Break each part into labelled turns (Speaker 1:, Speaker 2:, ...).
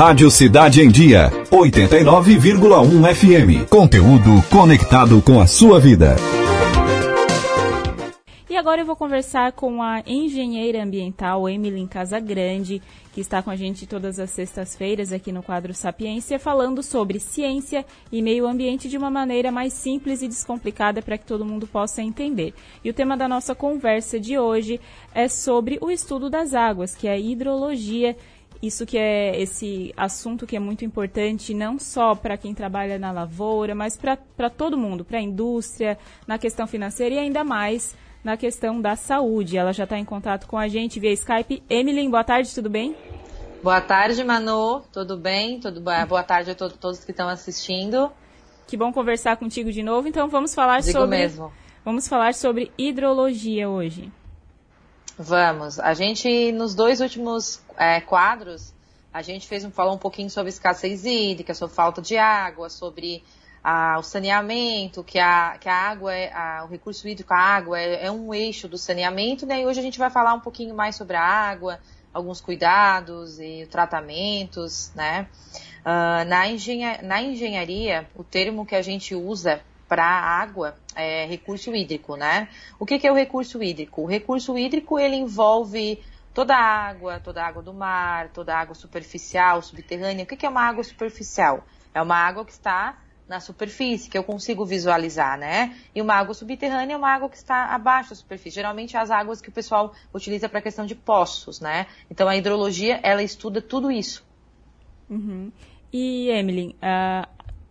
Speaker 1: Rádio Cidade em Dia, 89,1 FM. Conteúdo conectado com a sua vida.
Speaker 2: E agora eu vou conversar com a engenheira ambiental Emily Casagrande, que está com a gente todas as sextas-feiras aqui no quadro Sapiência, falando sobre ciência e meio ambiente de uma maneira mais simples e descomplicada para que todo mundo possa entender. E o tema da nossa conversa de hoje é sobre o estudo das águas, que é a hidrologia isso que é esse assunto que é muito importante, não só para quem trabalha na lavoura, mas para todo mundo, para a indústria, na questão financeira e ainda mais na questão da saúde. Ela já está em contato com a gente via Skype. Emily, boa tarde, tudo bem?
Speaker 3: Boa tarde, Manu. Tudo bem? Tudo Boa tarde a to todos que estão assistindo.
Speaker 2: Que bom conversar contigo de novo. Então vamos falar
Speaker 3: Digo
Speaker 2: sobre
Speaker 3: mesmo.
Speaker 2: Vamos falar sobre hidrologia hoje.
Speaker 3: Vamos. A gente nos dois últimos é, quadros a gente fez um falou um pouquinho sobre escassez hídrica, sobre falta de água, sobre a, o saneamento, que a, que a água, é, a, o recurso hídrico, a água, é, é, um eixo do saneamento, né? E hoje a gente vai falar um pouquinho mais sobre a água, alguns cuidados e tratamentos, né? Uh, na, na engenharia, o termo que a gente usa para água é recurso hídrico, né? O que, que é o recurso hídrico? O recurso hídrico, ele envolve toda a água, toda a água do mar, toda a água superficial, subterrânea. O que, que é uma água superficial? É uma água que está na superfície, que eu consigo visualizar, né? E uma água subterrânea é uma água que está abaixo da superfície. Geralmente as águas que o pessoal utiliza para a questão de poços, né? Então a hidrologia, ela estuda tudo isso.
Speaker 2: Uhum. E, Emily, uh,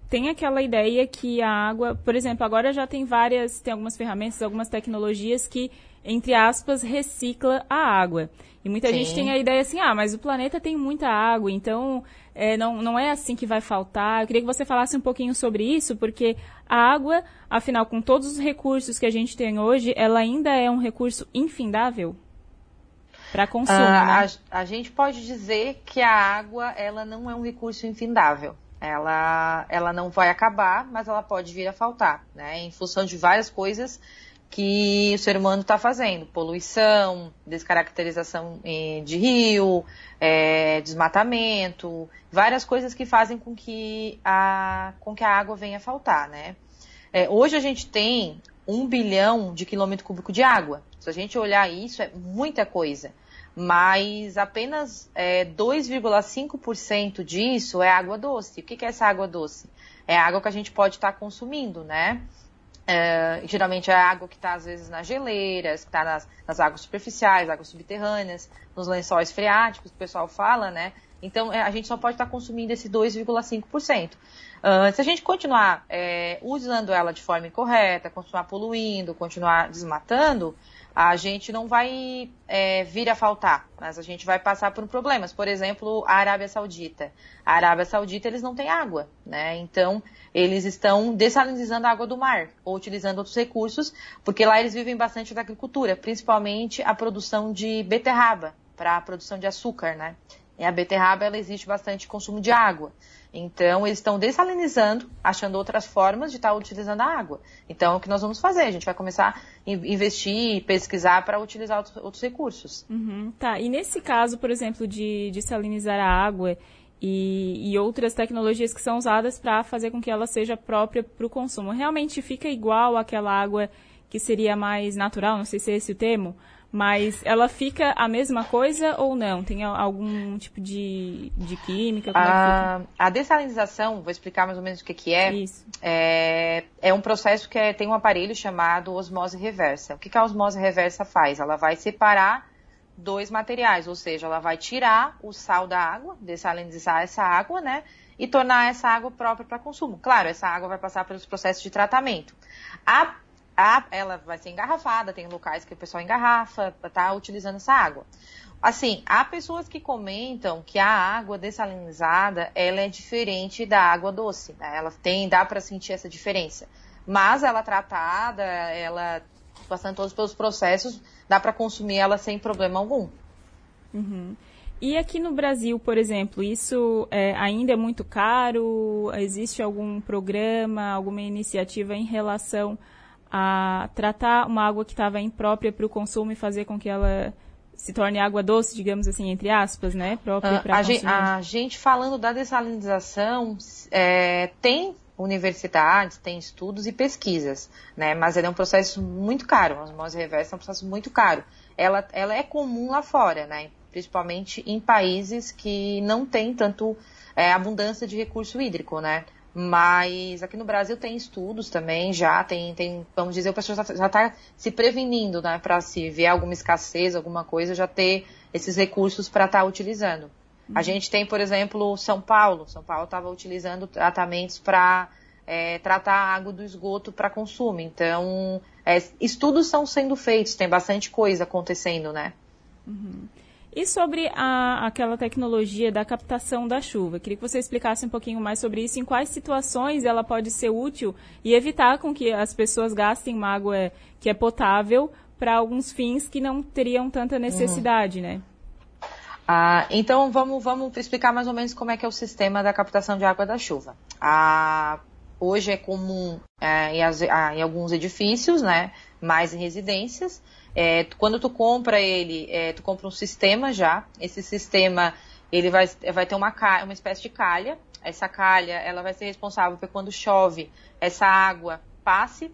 Speaker 2: tem aquela ideia que a água, por exemplo, agora já tem várias, tem algumas ferramentas, algumas tecnologias que, entre aspas, recicla a água. E muita Sim. gente tem a ideia assim, ah, mas o planeta tem muita água, então é, não, não é assim que vai faltar. Eu queria que você falasse um pouquinho sobre isso, porque a água, afinal, com todos os recursos que a gente tem hoje, ela ainda é um recurso infindável para consumo. Ah,
Speaker 3: né? a, a gente pode dizer que a água, ela não é um recurso infindável ela, ela não vai acabar, mas ela pode vir a faltar, né? Em função de várias coisas que o ser humano está fazendo. Poluição, descaracterização eh, de rio, é, desmatamento, várias coisas que fazem com que a, com que a água venha a faltar, né? É, hoje a gente tem um bilhão de quilômetro cúbico de água. Se a gente olhar isso, é muita coisa. Mas apenas é, 2,5% disso é água doce. O que, que é essa água doce? É água que a gente pode estar tá consumindo, né? É, geralmente é água que está às vezes nas geleiras, que está nas, nas, águas superficiais, águas subterrâneas, nos lençóis freáticos, que o pessoal fala, né? Então é, a gente só pode estar tá consumindo esse 2,5%. Uh, se a gente continuar é, usando ela de forma incorreta, continuar poluindo, continuar desmatando, a gente não vai é, vir a faltar, mas a gente vai passar por problemas. Por exemplo, a Arábia Saudita. A Arábia Saudita, eles não têm água, né? Então, eles estão dessalinizando a água do mar, ou utilizando outros recursos, porque lá eles vivem bastante da agricultura, principalmente a produção de beterraba, para a produção de açúcar, né? E a beterraba, ela existe bastante consumo de água. Então, eles estão dessalinizando, achando outras formas de estar tá utilizando a água. Então, é o que nós vamos fazer? A gente vai começar a investir, pesquisar para utilizar outros, outros recursos.
Speaker 2: Uhum, tá. E nesse caso, por exemplo, de dessalinizar a água e, e outras tecnologias que são usadas para fazer com que ela seja própria para o consumo, realmente fica igual àquela água que seria mais natural, não sei se é esse o termo, mas ela fica a mesma coisa ou não? Tem algum tipo de, de química?
Speaker 3: A, é a dessalinização, vou explicar mais ou menos o que, que é. Isso. É, é um processo que é, tem um aparelho chamado osmose reversa. O que, que a osmose reversa faz? Ela vai separar dois materiais, ou seja, ela vai tirar o sal da água, dessalinizar essa água, né? E tornar essa água própria para consumo. Claro, essa água vai passar pelos processos de tratamento. A a, ela vai ser engarrafada, tem locais que o pessoal engarrafa, tá utilizando essa água. Assim, há pessoas que comentam que a água dessalinizada, ela é diferente da água doce, né? Ela tem, dá para sentir essa diferença. Mas ela tratada, ela passando todos pelos processos, dá para consumir ela sem problema algum.
Speaker 2: Uhum. E aqui no Brasil, por exemplo, isso é, ainda é muito caro? Existe algum programa, alguma iniciativa em relação a tratar uma água que estava imprópria para o consumo e fazer com que ela se torne água doce, digamos assim, entre aspas, né? Própria
Speaker 3: para a, gente, a gente falando da dessalinização, é, tem universidades, tem estudos e pesquisas, né? Mas ele é um processo muito caro, a osmose reversa é um processo muito caro. Ela, ela é comum lá fora, né? Principalmente em países que não têm tanto é, abundância de recurso hídrico, né? Mas aqui no Brasil tem estudos também, já tem, tem vamos dizer, o pessoal já está se prevenindo, né? Para se vier alguma escassez, alguma coisa, já ter esses recursos para estar tá utilizando. A gente tem, por exemplo, São Paulo. São Paulo estava utilizando tratamentos para é, tratar a água do esgoto para consumo. Então, é, estudos estão sendo feitos, tem bastante coisa acontecendo, né?
Speaker 2: Uhum. E sobre a, aquela tecnologia da captação da chuva, queria que você explicasse um pouquinho mais sobre isso, em quais situações ela pode ser útil e evitar com que as pessoas gastem uma água que é potável para alguns fins que não teriam tanta necessidade, uhum. né?
Speaker 3: Ah, então vamos, vamos explicar mais ou menos como é que é o sistema da captação de água da chuva. Ah, hoje é comum é, em, as, ah, em, alguns edifícios, né? Mais em residências. É, quando tu compra ele, é, tu compra um sistema já. Esse sistema ele vai, vai ter uma, uma espécie de calha. Essa calha ela vai ser responsável por quando chove essa água passe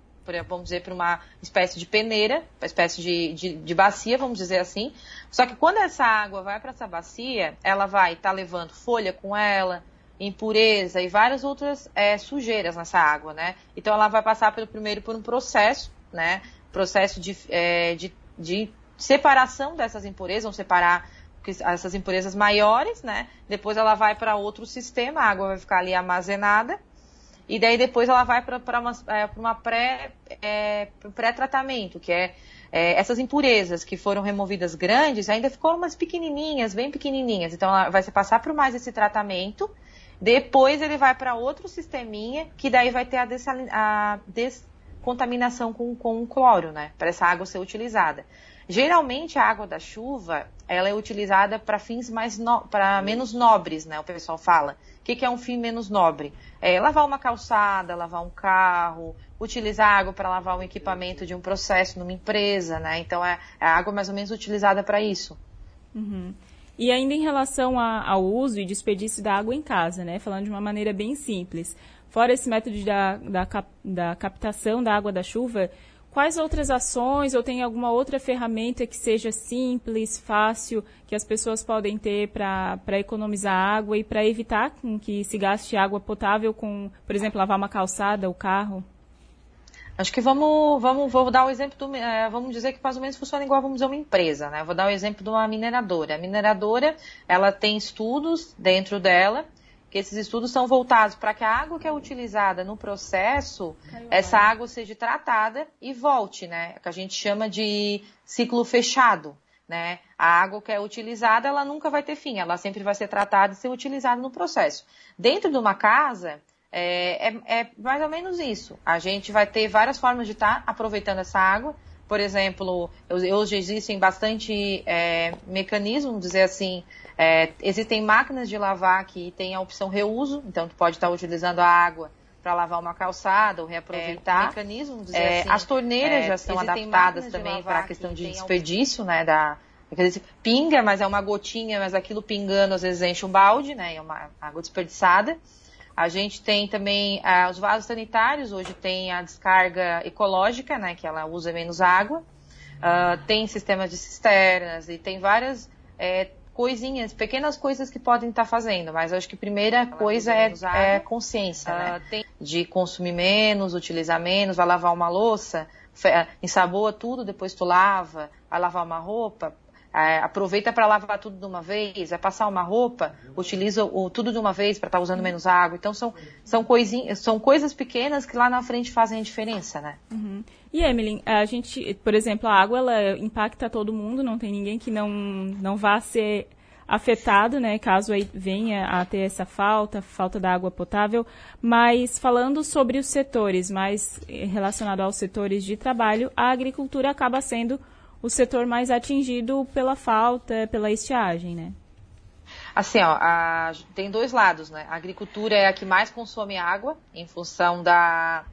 Speaker 3: vamos dizer, para uma espécie de peneira, uma espécie de, de, de, bacia, vamos dizer assim. Só que quando essa água vai para essa bacia, ela vai estar tá levando folha com ela, impureza e várias outras é, sujeiras nessa água, né? Então ela vai passar pelo primeiro por um processo, né? Processo de, é, de, de separação dessas impurezas, vão separar essas impurezas maiores, né? Depois ela vai para outro sistema, a água vai ficar ali armazenada e daí depois ela vai para uma, é, uma pré, é, pré-tratamento, que é, é, essas impurezas que foram removidas grandes, ainda ficou umas pequenininhas, bem pequenininhas. Então ela vai se passar por mais esse tratamento, depois ele vai para outro sisteminha, que daí vai ter a, a descontaminação com, com cloro, né? Para essa água ser utilizada. Geralmente a água da chuva, ela é utilizada para fins mais no, para menos nobres, né? O pessoal fala. O que, que é um fim menos nobre? É lavar uma calçada, lavar um carro, utilizar água para lavar um equipamento de um processo numa empresa, né? Então é, é a água mais ou menos utilizada para isso.
Speaker 2: Uhum. E ainda em relação a, ao uso e desperdício da água em casa, né? Falando de uma maneira bem simples. Fora esse método da, da, cap, da captação da água da chuva, Quais outras ações ou tem alguma outra ferramenta que seja simples, fácil, que as pessoas podem ter para economizar água e para evitar que se gaste água potável com, por exemplo, lavar uma calçada, o carro?
Speaker 3: Acho que vamos, vamos, vou dar o exemplo do, é, vamos dizer que mais ou menos funciona igual, vamos dizer, uma empresa, né? Vou dar o exemplo de uma mineradora. A mineradora, ela tem estudos dentro dela que esses estudos são voltados para que a água que é utilizada no processo, essa água seja tratada e volte, né? Que a gente chama de ciclo fechado, né? A água que é utilizada, ela nunca vai ter fim, ela sempre vai ser tratada e ser utilizada no processo. Dentro de uma casa, é, é, é mais ou menos isso. A gente vai ter várias formas de estar tá aproveitando essa água. Por exemplo, hoje existem bastante é, mecanismos, dizer assim, é, existem máquinas de lavar que tem a opção reuso, então tu pode estar utilizando a água para lavar uma calçada ou reaproveitar. É, mecanismos, é, assim, as torneiras é, já estão adaptadas também para a questão de desperdício, né, da pinga, mas é uma gotinha, mas aquilo pingando às vezes enche um balde, né, é uma água desperdiçada. A gente tem também ah, os vasos sanitários, hoje tem a descarga ecológica, né, que ela usa menos água. Uh, tem sistemas de cisternas e tem várias é, coisinhas, pequenas coisas que podem estar tá fazendo, mas acho que a primeira coisa é, é consciência, uh, né? Tem... De consumir menos, utilizar menos, vai lavar uma louça, ensaboa tudo, depois tu lava, vai lavar uma roupa, é, aproveita para lavar tudo de uma vez, vai passar uma roupa, utiliza o, tudo de uma vez para estar tá usando menos água. Então são, são, coisinhas, são coisas pequenas que lá na frente fazem a diferença, né?
Speaker 2: Uhum. E Emily, a gente, por exemplo, a água ela impacta todo mundo, não tem ninguém que não, não vá ser afetado, né, caso aí venha a ter essa falta, falta da água potável, mas falando sobre os setores, mais relacionado aos setores de trabalho, a agricultura acaba sendo o setor mais atingido pela falta, pela estiagem, né?
Speaker 3: Assim, ó, a, tem dois lados, né? A agricultura é a que mais consome água em função da,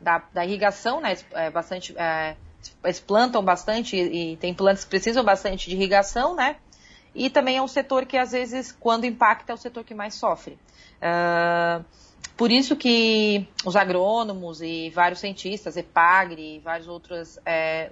Speaker 3: da, da irrigação, né? É bastante, é, eles plantam bastante e, e tem plantas que precisam bastante de irrigação, né? E também é um setor que às vezes, quando impacta, é o setor que mais sofre. Uh, por isso que os agrônomos e vários cientistas, EPAGRE e várias outras é,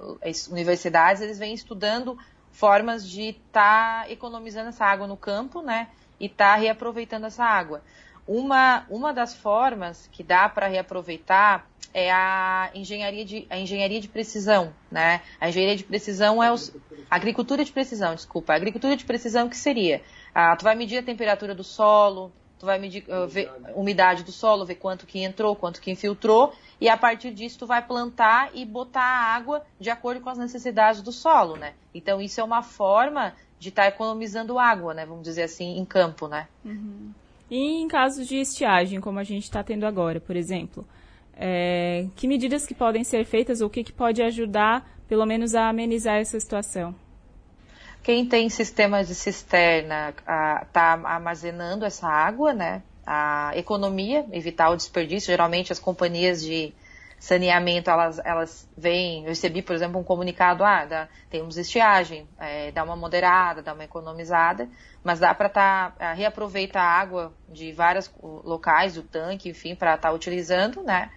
Speaker 3: universidades, eles vêm estudando formas de estar tá economizando essa água no campo, né? E estar tá reaproveitando essa água. Uma, uma das formas que dá para reaproveitar é a engenharia de, a engenharia de precisão, né? A engenharia de precisão é os, agricultura de precisão, desculpa. A agricultura de precisão que seria? Ah, tu vai medir a temperatura do solo, tu vai medir uh, ver, umidade do solo, ver quanto que entrou, quanto que infiltrou, e a partir disso tu vai plantar e botar a água de acordo com as necessidades do solo, né? Então isso é uma forma de estar tá economizando água, né? Vamos dizer assim, em campo, né?
Speaker 2: Uhum. E em casos de estiagem, como a gente está tendo agora, por exemplo, é, que medidas que podem ser feitas ou o que, que pode ajudar, pelo menos, a amenizar essa situação?
Speaker 3: Quem tem sistemas de cisterna está armazenando essa água, né? A economia, evitar o desperdício. Geralmente as companhias de saneamento, elas, elas vêm, eu recebi, por exemplo, um comunicado, ah, dá, temos estiagem, é, dá uma moderada, dá uma economizada, mas dá para tá, reaproveitar a água de vários locais, do tanque, enfim, para estar tá utilizando, né?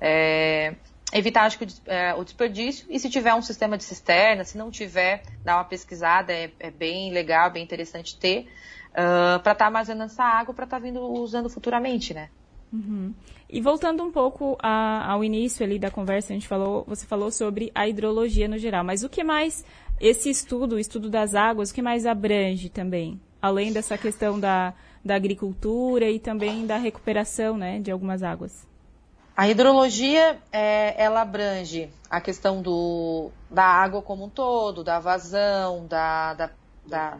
Speaker 3: É, evitar acho que, é, o desperdício e se tiver um sistema de cisterna, se não tiver, dá uma pesquisada, é, é bem legal, bem interessante ter, uh, para estar tá armazenando essa água para estar tá vindo usando futuramente, né?
Speaker 2: Uhum. E voltando um pouco a, ao início ali da conversa, a gente falou, você falou sobre a hidrologia no geral, mas o que mais esse estudo, o estudo das águas, o que mais abrange também? Além dessa questão da, da agricultura e também da recuperação né, de algumas águas.
Speaker 3: A hidrologia, é, ela abrange a questão do, da água como um todo, da vazão, da, da da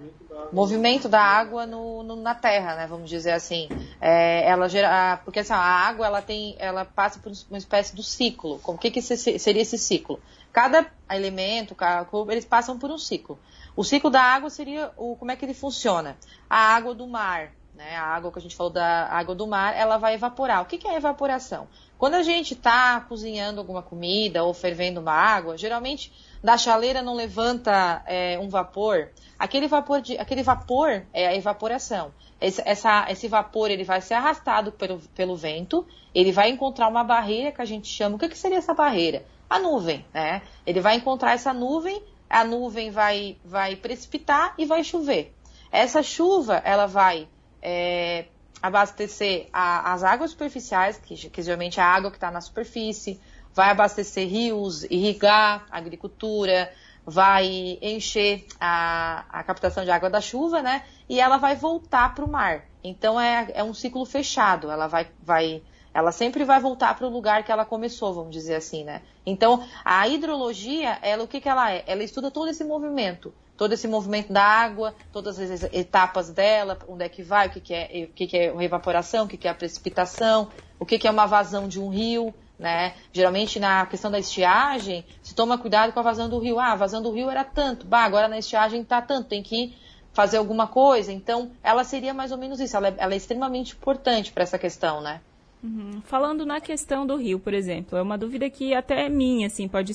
Speaker 3: movimento da água no, no, na terra, né? Vamos dizer assim. É, ela gera, porque assim, a água ela tem, ela passa por uma espécie do ciclo. O que, que seria esse ciclo? Cada elemento, cada, eles passam por um ciclo. O ciclo da água seria o como é que ele funciona? A água do mar, né? A água que a gente falou da água do mar, ela vai evaporar. O que, que é evaporação? Quando a gente está cozinhando alguma comida ou fervendo uma água, geralmente da chaleira não levanta é, um vapor. Aquele vapor, de, aquele vapor é a evaporação. Esse, essa, esse vapor ele vai ser arrastado pelo, pelo vento, ele vai encontrar uma barreira que a gente chama. O que, que seria essa barreira? A nuvem, né? Ele vai encontrar essa nuvem, a nuvem vai, vai precipitar e vai chover. Essa chuva, ela vai é, abastecer a, as águas superficiais, que, que geralmente é a água que está na superfície, vai abastecer rios, irrigar agricultura, vai encher a, a captação de água da chuva, né? E ela vai voltar para o mar. Então é, é um ciclo fechado. Ela vai, vai, ela sempre vai voltar para o lugar que ela começou, vamos dizer assim, né? Então a hidrologia, ela o que, que ela é? Ela estuda todo esse movimento todo esse movimento da água, todas as etapas dela, onde é que vai, o que, que é, o que, que é evaporação, o que, que é a precipitação, o que, que é uma vazão de um rio, né? Geralmente na questão da estiagem, se toma cuidado com a vazão do rio. Ah, a vazão do rio era tanto, bah, agora na estiagem está tanto, tem que fazer alguma coisa. Então, ela seria mais ou menos isso. Ela é, ela é extremamente importante para essa questão, né?
Speaker 2: Uhum. Falando na questão do rio, por exemplo, é uma dúvida que até é minha, assim, pode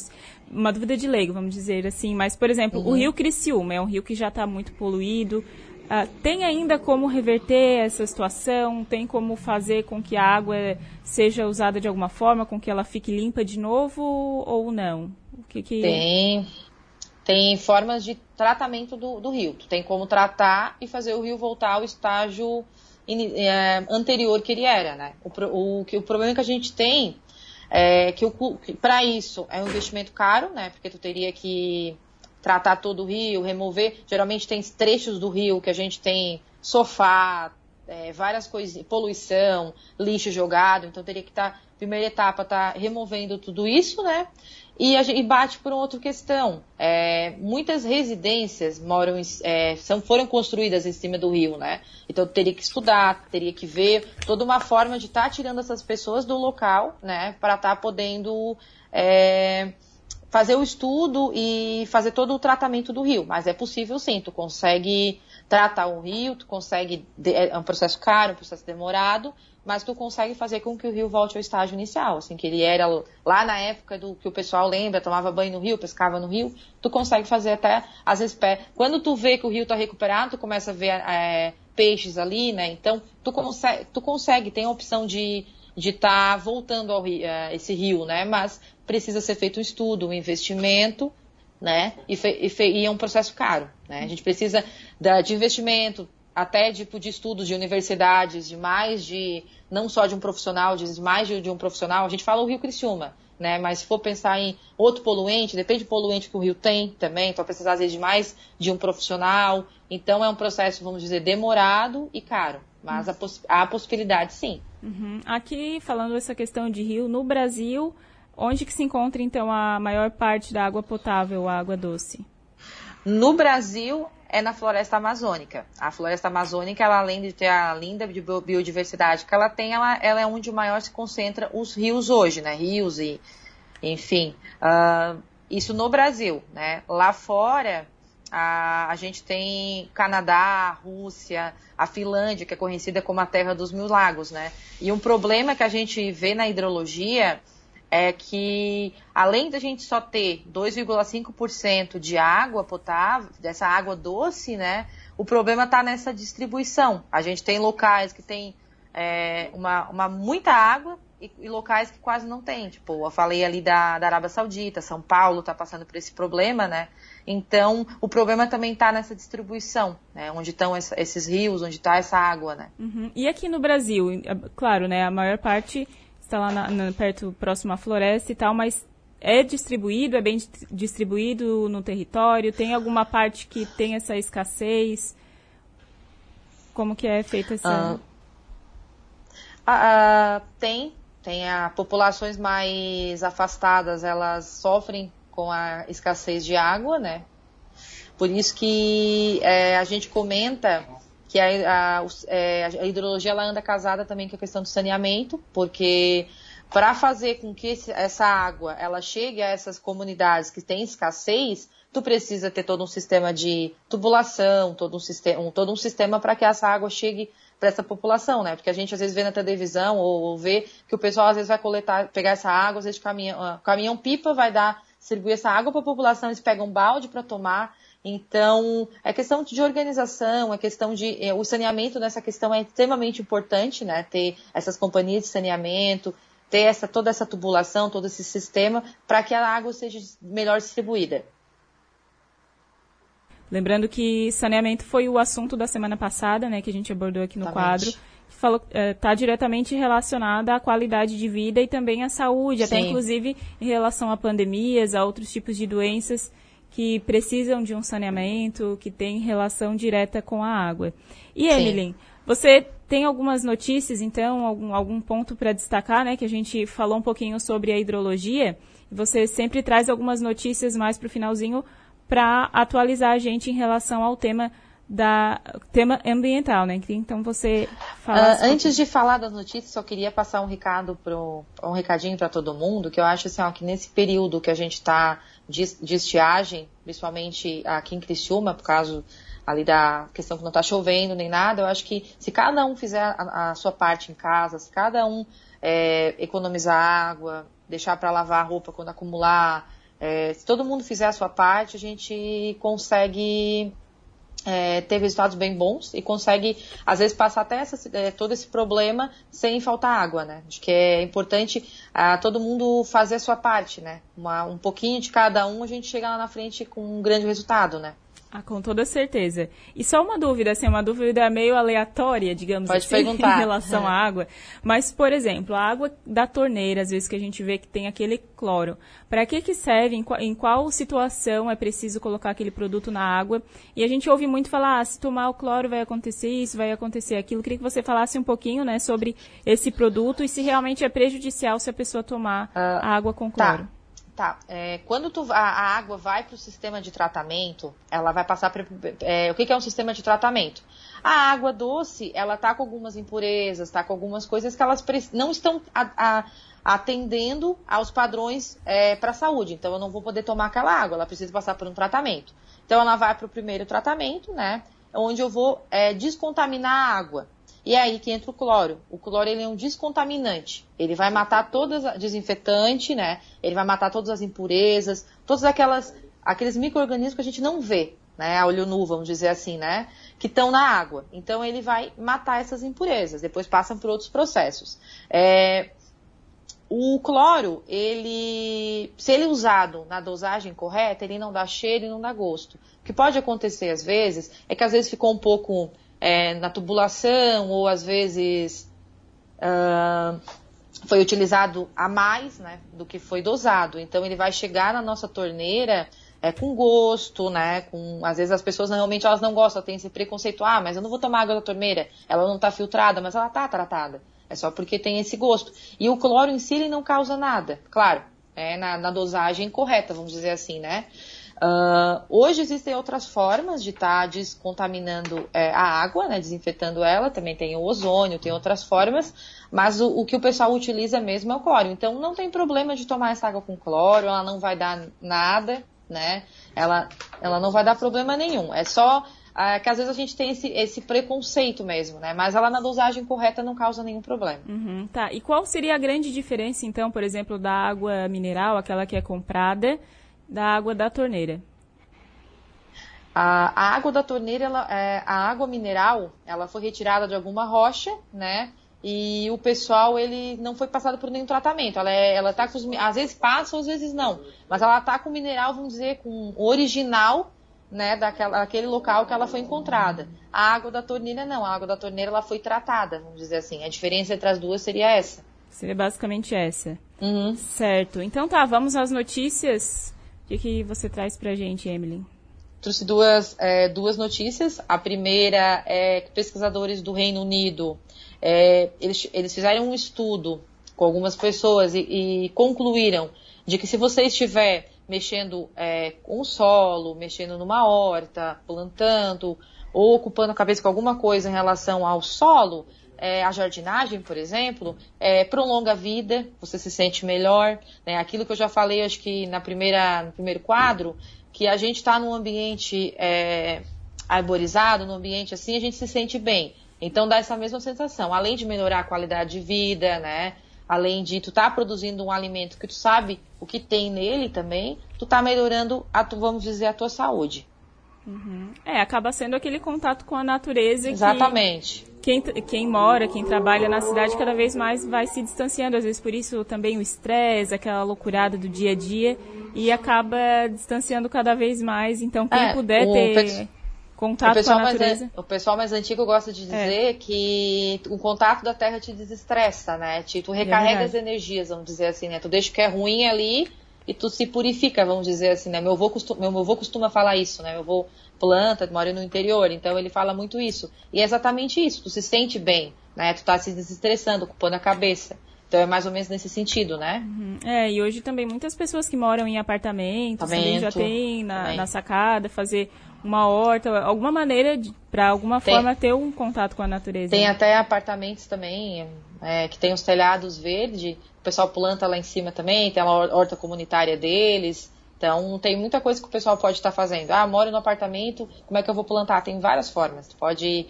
Speaker 2: uma dúvida de leigo, vamos dizer assim. Mas, por exemplo, uhum. o rio Criciúma é um rio que já está muito poluído. Uh, tem ainda como reverter essa situação? Tem como fazer com que a água seja usada de alguma forma, com que ela fique limpa de novo ou não?
Speaker 3: O que, que... Tem, tem formas de tratamento do, do rio. Tu tem como tratar e fazer o rio voltar ao estágio é, anterior que ele era, né? O, o, que, o problema que a gente tem é que, que para isso é um investimento caro, né? Porque tu teria que tratar todo o rio, remover. Geralmente tem trechos do rio que a gente tem sofá, é, várias coisas, poluição, lixo jogado, então teria que estar, tá, primeira etapa, tá removendo tudo isso, né? E, gente, e bate por outra questão. É, muitas residências moram, é, são, foram construídas em cima do rio, né? Então teria que estudar, teria que ver toda uma forma de estar tá tirando essas pessoas do local, né? Para estar tá podendo é, fazer o estudo e fazer todo o tratamento do rio. Mas é possível sim, tu consegue tratar o rio, tu consegue, é um processo caro, um processo demorado, mas tu consegue fazer com que o rio volte ao estágio inicial, assim, que ele era lá na época do que o pessoal lembra, tomava banho no rio, pescava no rio, tu consegue fazer até, às vezes, quando tu vê que o rio está recuperado, tu começa a ver é, peixes ali, né, então tu consegue, tu consegue tem a opção de de estar tá voltando ao é, esse rio, né, mas precisa ser feito um estudo, um investimento, né, e, fe, e, fe, e é um processo caro, né, a gente precisa da, de investimento, até tipo de estudos de universidades, de mais de, não só de um profissional, de mais de, um profissional, a gente fala o Rio Criciúma, né? Mas se for pensar em outro poluente, depende do poluente que o rio tem também, então precisar às vezes de mais de um profissional. Então é um processo, vamos dizer, demorado e caro. Mas há, a possibilidade sim.
Speaker 2: Uhum. Aqui, falando essa questão de rio, no Brasil, onde que se encontra então a maior parte da água potável, a água doce?
Speaker 3: No Brasil, é na floresta amazônica. A floresta amazônica, ela, além de ter a linda biodiversidade que ela tem, ela, ela é onde maior se concentra os rios hoje, né? Rios e, enfim. Uh, isso no Brasil, né? Lá fora, a, a gente tem Canadá, Rússia, a Finlândia, que é conhecida como a terra dos mil lagos, né? E um problema que a gente vê na hidrologia é que além da gente só ter 2,5% de água potável, dessa água doce, né? O problema está nessa distribuição. A gente tem locais que tem é, uma, uma, muita água e, e, locais que quase não tem. Tipo, eu falei ali da, da Arábia Saudita, São Paulo está passando por esse problema, né? Então, o problema também está nessa distribuição, né? Onde estão esses rios, onde está essa água, né?
Speaker 2: Uhum. E aqui no Brasil, claro, né? A maior parte está lá na, na, perto, próximo à floresta e tal, mas é distribuído, é bem distribuído no território? Tem alguma parte que tem essa escassez? Como que é feita essa...
Speaker 3: Uh, uh, tem, tem a populações mais afastadas, elas sofrem com a escassez de água, né? Por isso que é, a gente comenta que a, a, é, a hidrologia ela anda casada também com a questão do saneamento, porque para fazer com que essa água ela chegue a essas comunidades que têm escassez, tu precisa ter todo um sistema de tubulação, todo um sistema, um, todo um sistema para que essa água chegue para essa população, né? Porque a gente às vezes vê na televisão ou, ou, vê que o pessoal às vezes vai coletar, pegar essa água, às vezes caminhão, uh, caminhão pipa vai dar, distribuir essa água para a população, eles pegam um balde para tomar, então, é questão de organização, é questão de. É, o saneamento nessa questão é extremamente importante, né? Ter essas companhias de saneamento, ter essa, toda essa tubulação, todo esse sistema, para que a água seja melhor distribuída.
Speaker 2: Lembrando que saneamento foi o assunto da semana passada, né, que a gente abordou aqui no Exatamente. quadro. Está é, diretamente relacionada à qualidade de vida e também à saúde, Sim. até inclusive em relação a pandemias, a outros tipos de doenças que precisam de um saneamento, que tem relação direta com a água. E, Emily, você tem algumas notícias, então, algum, algum ponto para destacar, né? Que a gente falou um pouquinho sobre a hidrologia. Você sempre traz algumas notícias mais para o finalzinho para atualizar a gente em relação ao tema da tema ambiental, né? Então você fala.
Speaker 3: Uh, antes de falar das notícias, só queria passar um recado pro, um recadinho para todo mundo, que eu acho assim, ó, que nesse período que a gente está de, de estiagem, principalmente aqui em Criciúma, por causa ali da questão que não está chovendo nem nada, eu acho que se cada um fizer a, a sua parte em casa, se cada um é, economizar água, deixar para lavar a roupa quando acumular, é, se todo mundo fizer a sua parte, a gente consegue é, ter resultados bem bons e consegue, às vezes, passar até essa, é, todo esse problema sem faltar água, né? Acho que é importante a, todo mundo fazer a sua parte, né? Uma, um pouquinho de cada um, a gente chega lá na frente com um grande resultado, né?
Speaker 2: Ah, com toda certeza. E só uma dúvida, assim, uma dúvida meio aleatória, digamos
Speaker 3: Pode
Speaker 2: assim,
Speaker 3: perguntar.
Speaker 2: em relação à água. Mas, por exemplo, a água da torneira, às vezes que a gente vê que tem aquele cloro. Para que que serve? Em qual, em qual, situação é preciso colocar aquele produto na água? E a gente ouve muito falar, ah, se tomar o cloro vai acontecer isso, vai acontecer aquilo. queria que você falasse um pouquinho, né, sobre esse produto e se realmente é prejudicial se a pessoa tomar uh, a água com cloro.
Speaker 3: Tá. Tá. É, quando tu, a, a, água vai para o sistema de tratamento, ela vai passar para. É, o que, que, é um sistema de tratamento? A água doce, ela tá com algumas impurezas, tá com algumas coisas que elas não estão a, a, atendendo aos padrões é, para a saúde. Então eu não vou poder tomar aquela água, ela precisa passar por um tratamento. Então ela vai para o primeiro tratamento, né? onde eu vou é, descontaminar a água. E é aí que entra o cloro. O cloro ele é um descontaminante. Ele vai matar todas desinfetante, né? Ele vai matar todas as impurezas, todas aquelas aqueles micro-organismos que a gente não vê, né? A olho nu, vamos dizer assim, né? Que estão na água. Então ele vai matar essas impurezas. Depois passam por outros processos. É, o cloro, ele, se ele usado na dosagem correta, ele não dá cheiro e não dá gosto. O que pode acontecer às vezes é que às vezes ficou um pouco é, na tubulação ou às vezes uh, foi utilizado a mais né, do que foi dosado. Então ele vai chegar na nossa torneira é, com gosto, né? Com, às vezes as pessoas realmente elas não gostam, tem esse preconceito, ah, mas eu não vou tomar água da torneira, ela não está filtrada, mas ela está tratada. É só porque tem esse gosto. E o cloro em si ele não causa nada, claro, é na, na dosagem correta, vamos dizer assim, né? Uh, hoje existem outras formas de estar tá descontaminando é, a água, né, desinfetando ela, também tem o ozônio, tem outras formas, mas o, o, que o pessoal utiliza mesmo é o cloro. Então não tem problema de tomar essa água com cloro, ela não vai dar nada, né? Ela, ela não vai dar problema nenhum. É só ah, que às vezes a gente tem esse, esse preconceito mesmo, né? Mas ela na dosagem correta não causa nenhum problema.
Speaker 2: Uhum, tá. E qual seria a grande diferença, então, por exemplo, da água mineral, aquela que é comprada, da água da torneira?
Speaker 3: A, a água da torneira, ela, é, a água mineral, ela foi retirada de alguma rocha, né? E o pessoal, ele não foi passado por nenhum tratamento. Ela, é, ela tá com os, às vezes passa, às vezes não. Mas ela tá com o mineral, vamos dizer, com o original, né, daquela, daquele local que ela foi encontrada. A água da torneira não, a água da torneira ela foi tratada, vamos dizer assim. A diferença entre as duas seria essa.
Speaker 2: Seria basicamente essa.
Speaker 3: Uhum.
Speaker 2: Certo. Então tá, vamos às notícias. O que, que você traz pra gente, Emily?
Speaker 3: Trouxe duas, é, duas notícias. A primeira é que pesquisadores do Reino Unido é, eles, eles fizeram um estudo com algumas pessoas e, e concluíram de que se você estiver mexendo é, com o solo, mexendo numa horta, plantando ou ocupando a cabeça com alguma coisa em relação ao solo, é, a jardinagem, por exemplo, é, prolonga a vida, você se sente melhor. Né? Aquilo que eu já falei, acho que na primeira, no primeiro quadro, que a gente está num ambiente é, arborizado, num ambiente assim, a gente se sente bem. Então dá essa mesma sensação, além de melhorar a qualidade de vida, né? Além de tu estar tá produzindo um alimento que tu sabe o que tem nele também, tu tá melhorando a tu, vamos dizer, a tua saúde.
Speaker 2: Uhum. É, acaba sendo aquele contato com a natureza.
Speaker 3: Exatamente.
Speaker 2: Que quem, quem mora, quem trabalha na cidade, cada vez mais vai se distanciando. Às vezes por isso também o estresse, aquela loucurada do dia a dia, e acaba distanciando cada vez mais. Então quem é, puder ter Contato com a natureza.
Speaker 3: Mais, o pessoal mais antigo gosta de é. dizer é. que o contato da terra te desestressa, né? Tu recarrega é as energias, vamos dizer assim, né? Tu deixa o que é ruim ali e tu se purifica, vamos dizer assim, né? Meu avô costuma, meu avô costuma falar isso, né? Meu avô planta, mora no interior, então ele fala muito isso. E é exatamente isso, tu se sente bem, né? Tu tá se desestressando, ocupando a cabeça. Então é mais ou menos nesse sentido, né?
Speaker 2: Uhum. É, e hoje também muitas pessoas que moram em apartamentos também já tem na, na, sacada, fazer uma horta, alguma maneira para alguma tem, forma ter um contato com a natureza.
Speaker 3: Tem até apartamentos também é, que tem os telhados verdes, o pessoal planta lá em cima também, tem a horta comunitária deles. Então tem muita coisa que o pessoal pode estar tá fazendo. Ah, moro no apartamento, como é que eu vou plantar? Tem várias formas. Pode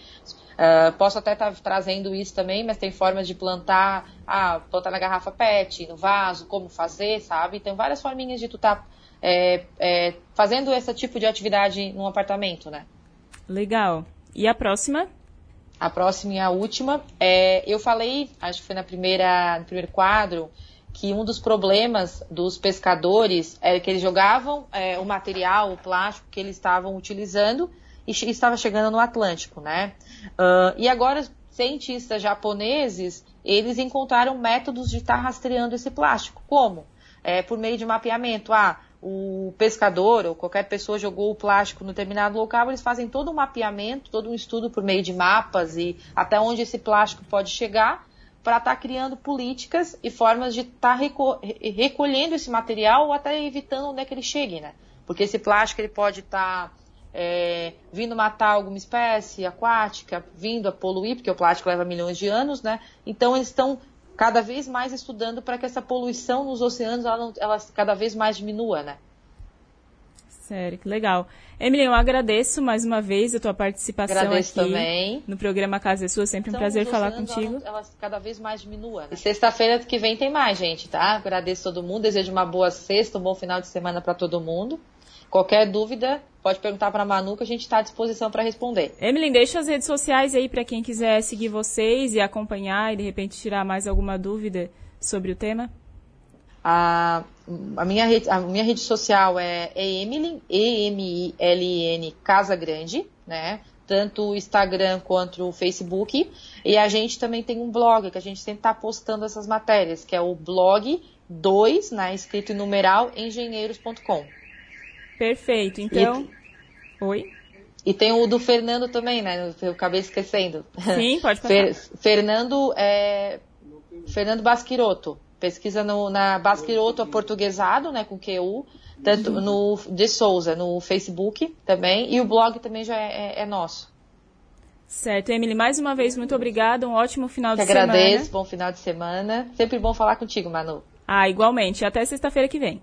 Speaker 3: Uh, posso até estar tá trazendo isso também, mas tem formas de plantar, ah, plantar na garrafa PET, no vaso, como fazer, sabe? Tem várias forminhas de tu estar tá é, é, fazendo esse tipo de atividade num apartamento, né?
Speaker 2: Legal. E a próxima?
Speaker 3: A próxima e a última. É, eu falei, acho que foi na primeira, no primeiro quadro, que um dos problemas dos pescadores é que eles jogavam é, o material, o plástico que eles estavam utilizando e estava chegando no Atlântico, né? Uh, e agora cientistas japoneses eles encontraram métodos de estar tá rastreando esse plástico. Como? É, por meio de mapeamento. Ah, o pescador ou qualquer pessoa jogou o plástico no determinado local, eles fazem todo um mapeamento, todo um estudo por meio de mapas e até onde esse plástico pode chegar para estar tá criando políticas e formas de estar tá recolhendo esse material ou até evitando onde é que ele chegue, né? Porque esse plástico ele pode estar tá, é, vindo matar alguma espécie aquática, vindo a poluir, porque o plástico leva milhões de anos, né? Então eles estão cada vez mais estudando para que essa poluição nos oceanos ela, ela, cada vez mais diminua, né?
Speaker 2: Sério, que legal. Emily, eu agradeço mais uma vez a tua participação
Speaker 3: agradeço
Speaker 2: aqui
Speaker 3: também.
Speaker 2: no programa Casa é Sua. Sempre um prazer falar contigo.
Speaker 3: Ela, ela cada vez mais diminua. Né? E sexta-feira que vem tem mais, gente, tá? Agradeço todo mundo, desejo uma boa sexta, um bom final de semana para todo mundo. Qualquer dúvida, pode perguntar para a Manu que a gente está à disposição para responder.
Speaker 2: Emily, deixa as redes sociais aí para quem quiser seguir vocês e acompanhar e de repente tirar mais alguma dúvida sobre o tema.
Speaker 3: A, a, minha, rede, a minha rede social é, Emily, E-M-I-L-N Casa Grande, né? Tanto o Instagram quanto o Facebook. E a gente também tem um blog que a gente sempre está postando essas matérias, que é o blog 2, né, escrito em numeral, engenheiros.com.
Speaker 2: Perfeito. Então. E, Oi?
Speaker 3: E tem o do Fernando também, né? Eu acabei esquecendo.
Speaker 2: Sim, pode passar. Fer,
Speaker 3: Fernando, é, Fernando Basquiroto. Pesquisa no, na Basquiroto aportuguesado, né, com QU, tanto no, de Souza, no Facebook também, e o blog também já é, é, é nosso.
Speaker 2: Certo, Emily, mais uma vez, muito obrigada, um ótimo final
Speaker 3: de
Speaker 2: agradeço,
Speaker 3: semana. agradeço, bom final de semana. Sempre bom falar contigo, Manu.
Speaker 2: Ah, igualmente. Até sexta-feira que vem.